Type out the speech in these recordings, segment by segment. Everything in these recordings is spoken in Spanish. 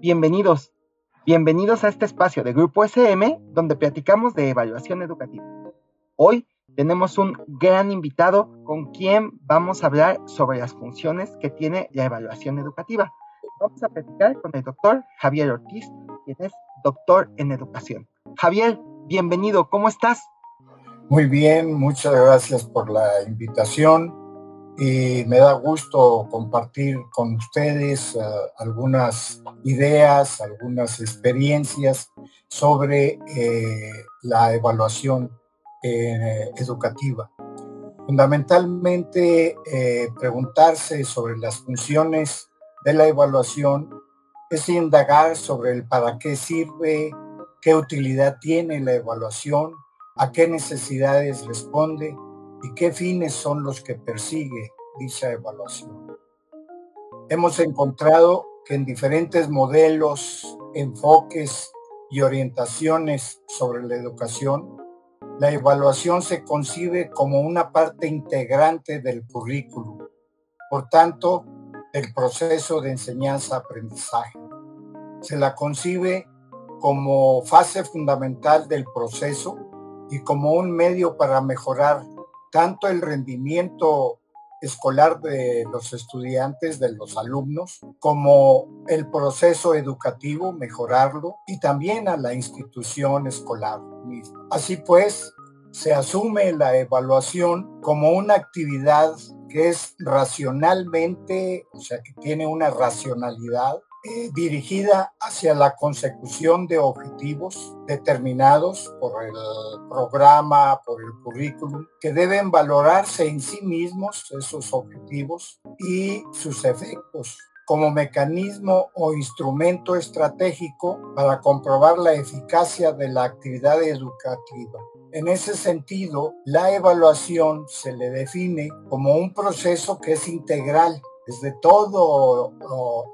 bienvenidos. Bienvenidos a este espacio de Grupo SM donde platicamos de evaluación educativa. Hoy tenemos un gran invitado con quien vamos a hablar sobre las funciones que tiene la evaluación educativa. Vamos a platicar con el doctor Javier Ortiz, quien es doctor en educación. Javier, bienvenido, ¿cómo estás? Muy bien, muchas gracias por la invitación y me da gusto compartir con ustedes uh, algunas ideas, algunas experiencias sobre eh, la evaluación eh, educativa. Fundamentalmente, eh, preguntarse sobre las funciones de la evaluación es indagar sobre el para qué sirve, qué utilidad tiene la evaluación, a qué necesidades responde y qué fines son los que persigue dicha evaluación. Hemos encontrado que en diferentes modelos, enfoques y orientaciones sobre la educación, la evaluación se concibe como una parte integrante del currículum, por tanto, del proceso de enseñanza-aprendizaje. Se la concibe como fase fundamental del proceso y como un medio para mejorar tanto el rendimiento escolar de los estudiantes, de los alumnos, como el proceso educativo, mejorarlo, y también a la institución escolar misma. Así pues, se asume la evaluación como una actividad que es racionalmente, o sea, que tiene una racionalidad dirigida hacia la consecución de objetivos determinados por el programa, por el currículum, que deben valorarse en sí mismos esos objetivos y sus efectos como mecanismo o instrumento estratégico para comprobar la eficacia de la actividad educativa. En ese sentido, la evaluación se le define como un proceso que es integral desde todo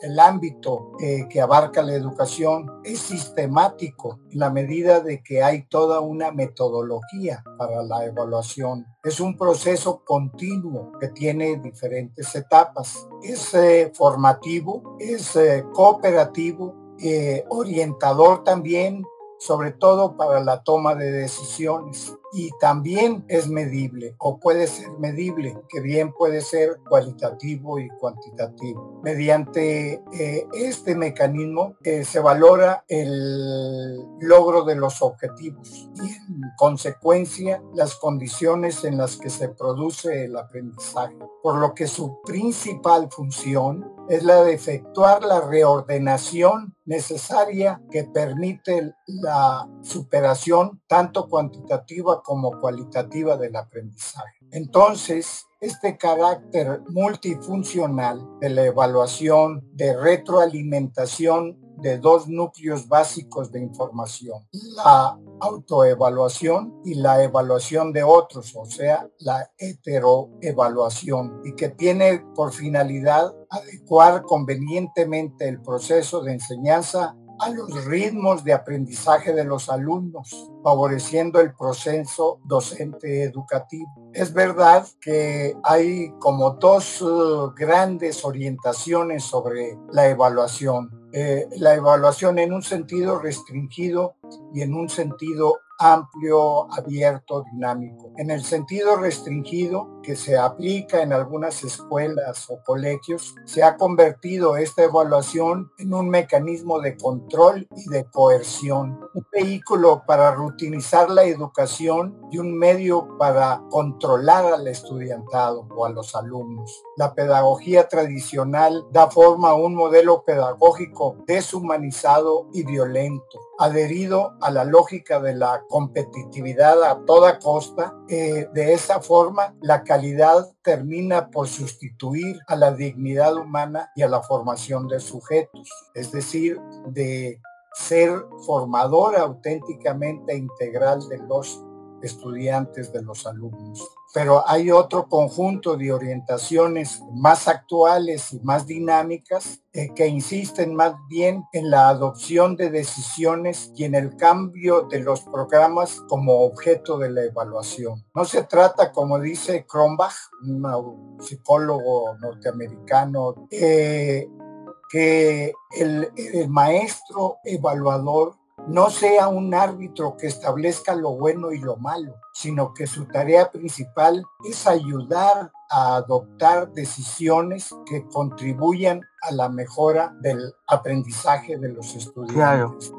el ámbito eh, que abarca la educación, es sistemático en la medida de que hay toda una metodología para la evaluación. Es un proceso continuo que tiene diferentes etapas. Es eh, formativo, es eh, cooperativo, orientador también sobre todo para la toma de decisiones. Y también es medible o puede ser medible, que bien puede ser cualitativo y cuantitativo. Mediante eh, este mecanismo eh, se valora el logro de los objetivos y en consecuencia las condiciones en las que se produce el aprendizaje. Por lo que su principal función es la de efectuar la reordenación necesaria que permite la superación tanto cuantitativa como cualitativa del aprendizaje. Entonces, este carácter multifuncional de la evaluación de retroalimentación de dos núcleos básicos de información, la autoevaluación y la evaluación de otros, o sea, la heteroevaluación, y que tiene por finalidad adecuar convenientemente el proceso de enseñanza a los ritmos de aprendizaje de los alumnos, favoreciendo el proceso docente educativo. Es verdad que hay como dos uh, grandes orientaciones sobre la evaluación. Eh, la evaluación en un sentido restringido y en un sentido amplio, abierto, dinámico. En el sentido restringido que se aplica en algunas escuelas o colegios, se ha convertido esta evaluación en un mecanismo de control y de coerción, un vehículo para rutinizar la educación y un medio para controlar al estudiantado o a los alumnos. La pedagogía tradicional da forma a un modelo pedagógico deshumanizado y violento adherido a la lógica de la competitividad a toda costa. Eh, de esa forma, la calidad termina por sustituir a la dignidad humana y a la formación de sujetos, es decir, de ser formador auténticamente integral de los estudiantes, de los alumnos. Pero hay otro conjunto de orientaciones más actuales y más dinámicas eh, que insisten más bien en la adopción de decisiones y en el cambio de los programas como objeto de la evaluación. No se trata, como dice Kronbach, un psicólogo norteamericano, eh, que el maestro evaluador no sea un árbitro que establezca lo bueno y lo malo, sino que su tarea principal es ayudar a adoptar decisiones que contribuyan a la mejora del aprendizaje de los estudiantes.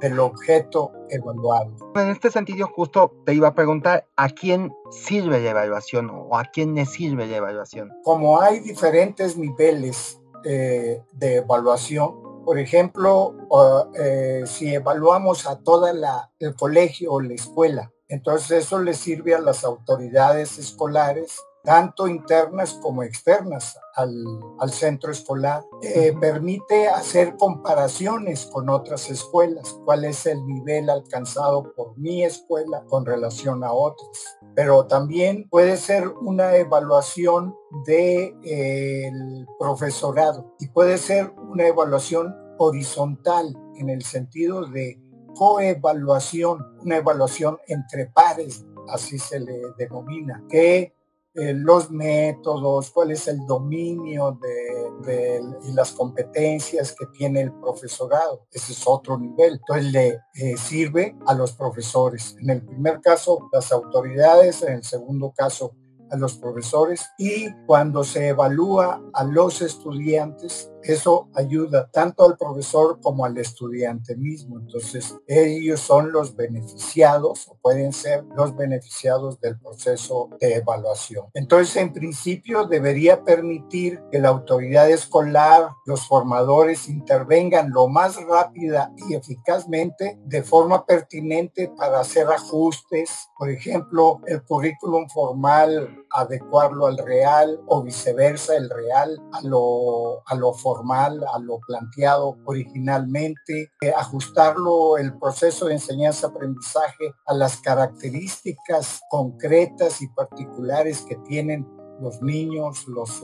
del objeto evaluado. En este sentido, justo te iba a preguntar, ¿a quién sirve la evaluación o a quién le sirve la evaluación? Como hay diferentes niveles eh, de evaluación, por ejemplo, eh, si evaluamos a toda la, el colegio o la escuela, entonces eso le sirve a las autoridades escolares tanto internas como externas al, centro escolar. Eh, permite hacer comparaciones con otras escuelas, cuál es el nivel alcanzado por mi escuela con relación a otras. Pero también puede ser una evaluación del de, profesorado y puede ser una evaluación horizontal en el sentido de coevaluación, una evaluación entre pares, así se le denomina, que eh, los métodos, cuál es el dominio de, y las competencias que tiene el profesorado. Ese es otro nivel. Entonces le eh, sirve a los profesores. En el primer caso, las autoridades, en el segundo caso, a los profesores y cuando se evalúa a los estudiantes, eso ayuda tanto al profesor como al estudiante mismo. Entonces, ellos son los beneficiados o pueden ser los beneficiados del proceso de evaluación. Entonces, en principio, debería permitir que la autoridad escolar, los formadores intervengan lo más rápida y eficazmente de forma pertinente para hacer ajustes. Por ejemplo, el currículum formal adecuarlo al real o viceversa, el real a lo, a lo formal, a lo planteado originalmente, eh, ajustarlo el proceso de enseñanza-aprendizaje a las características concretas y particulares que tienen los niños, los,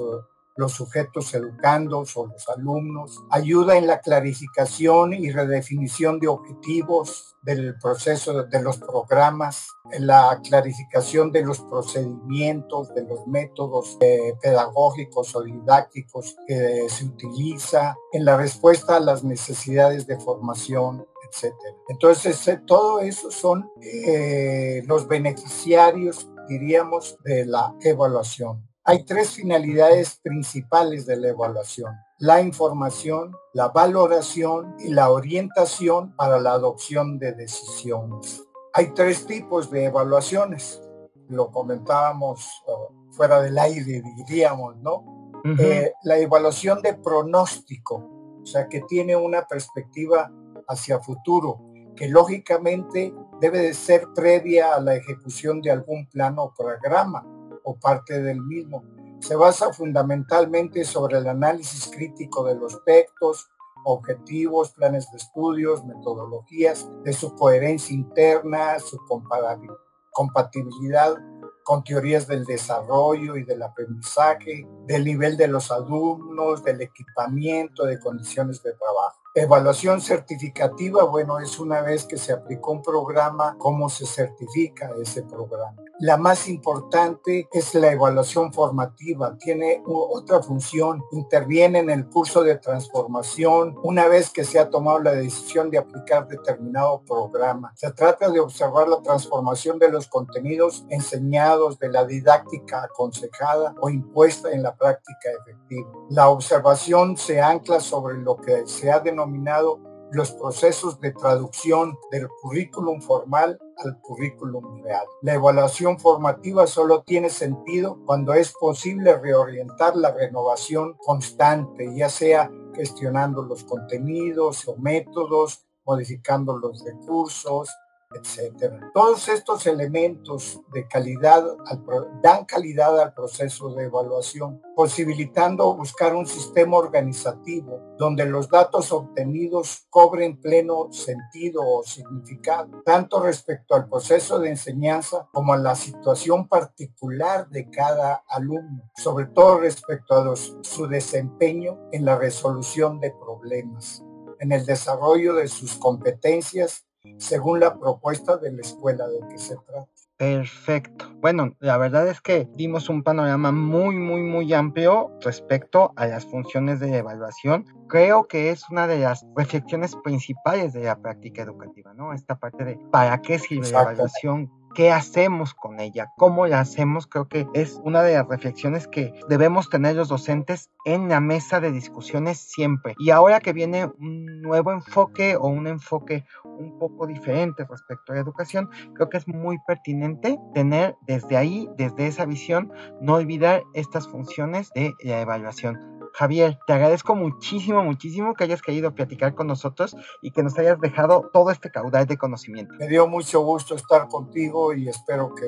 los sujetos educandos o los alumnos, ayuda en la clarificación y redefinición de objetivos del proceso de los programas, en la clarificación de los procedimientos, de los métodos eh, pedagógicos o didácticos que se utiliza, en la respuesta a las necesidades de formación etcétera. Entonces, eh, todo eso son eh, los beneficiarios, diríamos, de la evaluación. Hay tres finalidades principales de la evaluación. La información, la valoración y la orientación para la adopción de decisiones. Hay tres tipos de evaluaciones. Lo comentábamos uh, fuera del aire, diríamos, ¿no? Eh, la evaluación de pronóstico, o sea, que tiene una perspectiva hacia futuro, que lógicamente debe de ser previa a la ejecución de algún plano o programa o parte del mismo. Se basa fundamentalmente sobre el análisis crítico de los textos, objetivos, planes de estudios, metodologías, de su coherencia interna, su compatibilidad con teorías del desarrollo y del aprendizaje, del nivel de los alumnos, del equipamiento, de condiciones de trabajo. Evaluación certificativa, bueno, es una vez que se aplicó un programa, cómo se certifica ese programa. La más importante es la evaluación formativa. Tiene otra función. Interviene en el curso de transformación una vez que se ha tomado la decisión de aplicar determinado programa. Se trata de observar la transformación de los contenidos enseñados, de la didáctica aconsejada o impuesta en la práctica efectiva. La observación se ancla sobre lo que se ha denominado los procesos de traducción del currículum formal al currículum real. La evaluación formativa solo tiene sentido cuando es posible reorientar la renovación constante, ya sea gestionando los contenidos o métodos modificando los recursos, etcétera. Todos estos elementos de calidad dan calidad al proceso de evaluación, posibilitando buscar un sistema organizativo donde los datos obtenidos cobren pleno sentido o significado, tanto respecto al proceso de enseñanza como a la situación particular de cada alumno, sobre todo respecto a su desempeño en la resolución de problemas en el desarrollo de sus competencias según la propuesta de la escuela de que se trata. Perfecto. Bueno, la verdad es que dimos un panorama muy, muy, muy amplio respecto a las funciones de evaluación. Creo que es una de las reflexiones principales de la práctica educativa, ¿no? Esta parte de para qué sirve la evaluación, qué hacemos con ella, cómo la hacemos, creo que es una de las reflexiones que debemos tener los docentes en la mesa de discusiones siempre. Y ahora que viene un nuevo enfoque o un enfoque un poco diferente respecto a la educación, creo que es muy pertinente tener desde ahí, desde esa visión, no olvidar estas funciones de la evaluación. Javier, te agradezco muchísimo, muchísimo que hayas querido platicar con nosotros y que nos hayas dejado todo este caudal de conocimiento. Me dio mucho gusto estar contigo y espero que,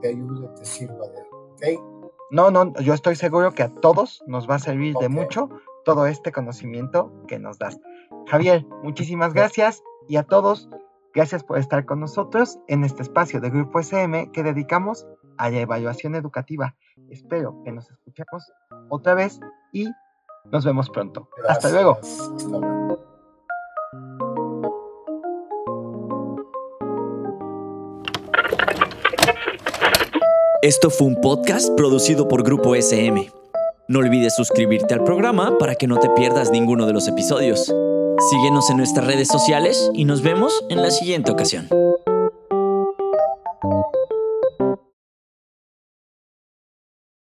te ayude, te sirva de ¿ok? No, no, yo estoy seguro que a todos nos va a servir de mucho todo este conocimiento que nos das. Javier, muchísimas gracias y a todos, gracias por estar con nosotros en este espacio de Grupo SM que dedicamos a la evaluación educativa. Espero que nos escuchemos otra vez y nos vemos pronto. Hasta luego. Esto fue un podcast producido por Grupo SM. No olvides suscribirte al programa para que no te pierdas ninguno de los episodios. Síguenos en nuestras redes sociales y nos vemos en la siguiente ocasión.